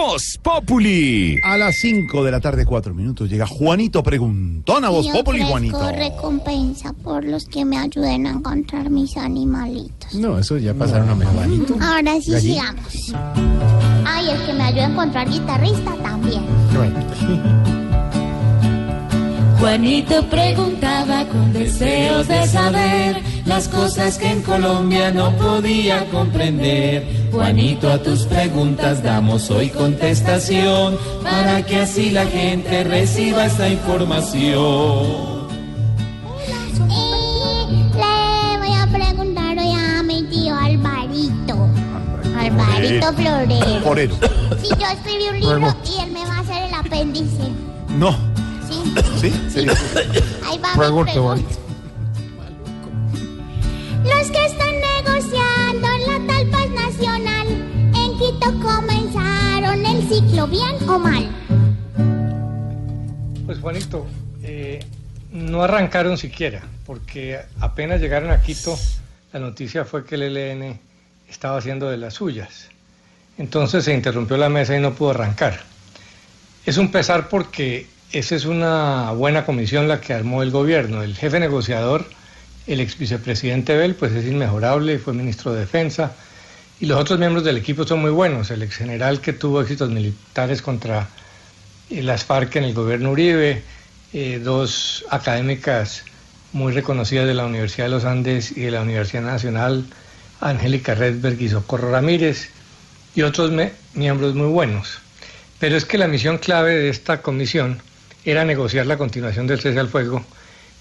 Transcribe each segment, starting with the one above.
Voz Populi. A las 5 de la tarde, 4 minutos, llega Juanito Preguntón a Voz Populi, Juanito. recompensa por los que me ayuden a encontrar mis animalitos. No, eso ya pasaron a mejor. Ahora sí Gallina. sigamos. Ay, el que me ayude a encontrar guitarrista también. Juanito preguntaba con deseos de saber las cosas que en Colombia no podía comprender. Juanito, a tus preguntas damos hoy contestación para que así la gente reciba esta información. Y le voy a preguntar hoy a mi tío Alvarito. Alvarito Florero. Forero. Si yo escribí un libro y él me va a hacer el apéndice. No. ¿Sí? ¿Sí? ¿Sería? Ahí va mi pregunta. Los que están negociando en la tal paz nacional, en Quito comenzaron el ciclo bien o mal. Pues Juanito, eh, no arrancaron siquiera, porque apenas llegaron a Quito, la noticia fue que el ELN estaba haciendo de las suyas. Entonces se interrumpió la mesa y no pudo arrancar. Es un pesar porque esa es una buena comisión la que armó el gobierno. El jefe negociador, el ex vicepresidente Bell, pues es inmejorable fue ministro de Defensa. Y los otros miembros del equipo son muy buenos. El ex general que tuvo éxitos militares contra eh, las FARC en el gobierno Uribe, eh, dos académicas muy reconocidas de la Universidad de los Andes y de la Universidad Nacional, Angélica Redberg y Socorro Ramírez, y otros miembros muy buenos. Pero es que la misión clave de esta comisión era negociar la continuación del cese al fuego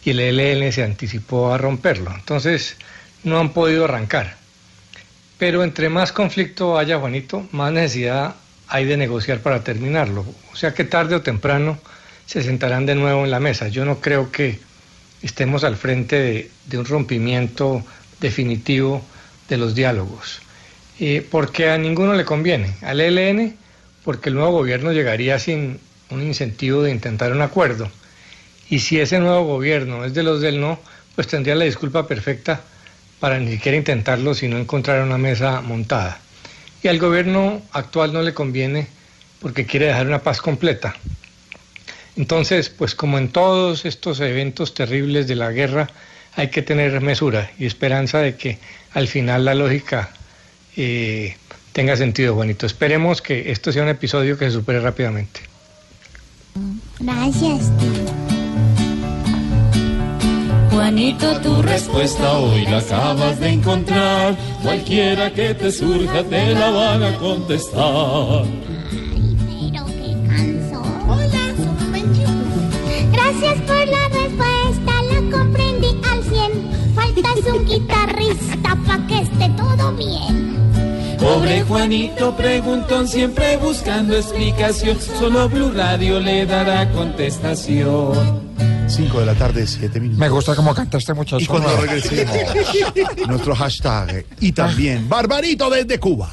y el ELN se anticipó a romperlo. Entonces no han podido arrancar. Pero entre más conflicto haya, Juanito, más necesidad hay de negociar para terminarlo. O sea que tarde o temprano se sentarán de nuevo en la mesa. Yo no creo que estemos al frente de, un rompimiento definitivo de los diálogos. Eh, porque a ninguno le conviene. Al ELN, porque el nuevo gobierno llegaría sin un incentivo de intentar un acuerdo. Y si ese nuevo gobierno es de los del no, pues tendría la disculpa perfecta para ni siquiera intentarlo si no encontrar una mesa montada. Y al gobierno actual no le conviene porque quiere dejar una paz completa. Entonces, pues como en todos estos eventos terribles de la guerra, hay que tener mesura y esperanza de que al final la lógica eh, tenga sentido, Juanito. Esperemos que esto sea un episodio que se supere rápidamente. Gracias. Juanito, tu respuesta hoy la acabas de encontrar. Cualquiera que te surja te la van a contestar. Ay, pero qué canso. Hola, Gracias por la respuesta, la comprendí al 100. Faltas un guitarrista pa' que esté todo bien. Pobre Juanito preguntón siempre buscando explicación. Solo Blue Radio le dará contestación. 5 de la tarde, 7 minutos. Me gusta cómo canta este muchacho. Y cuando regresemos, nuestro hashtag y también Barbarito desde Cuba.